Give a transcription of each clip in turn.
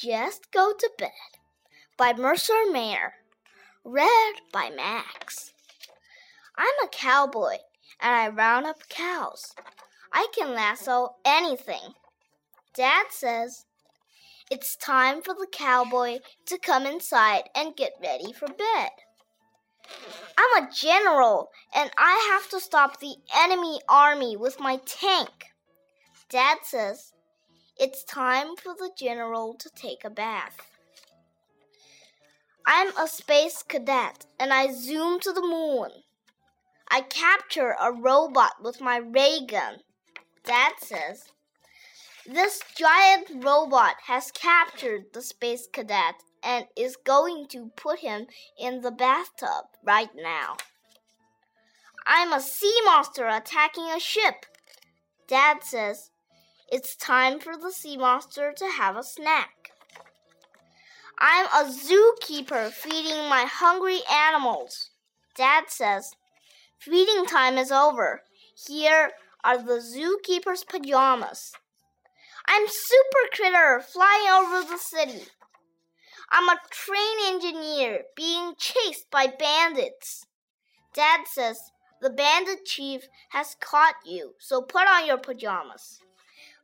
Just Go to Bed by Mercer Mayer. Read by Max. I'm a cowboy and I round up cows. I can lasso anything. Dad says it's time for the cowboy to come inside and get ready for bed. I'm a general and I have to stop the enemy army with my tank. Dad says it's time for the general to take a bath. I'm a space cadet and I zoom to the moon. I capture a robot with my ray gun. Dad says, This giant robot has captured the space cadet and is going to put him in the bathtub right now. I'm a sea monster attacking a ship. Dad says, it's time for the sea monster to have a snack. I'm a zookeeper feeding my hungry animals. Dad says, Feeding time is over. Here are the zookeeper's pajamas. I'm Super Critter flying over the city. I'm a train engineer being chased by bandits. Dad says, The bandit chief has caught you, so put on your pajamas.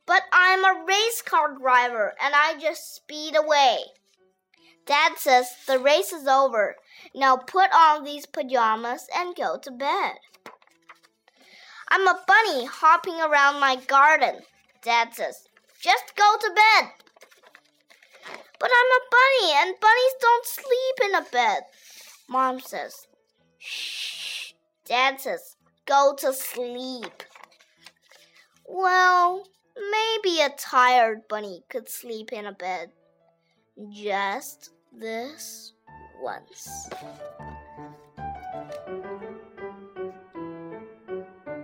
But I'm a race car driver and I just speed away. Dad says the race is over. Now put on these pajamas and go to bed. I'm a bunny hopping around my garden. Dad says, just go to bed. But I'm a bunny and bunnies don't sleep in a bed. Mom says, shh. Dad says, go to sleep. Well, a tired bunny could sleep in a bed. Just this once.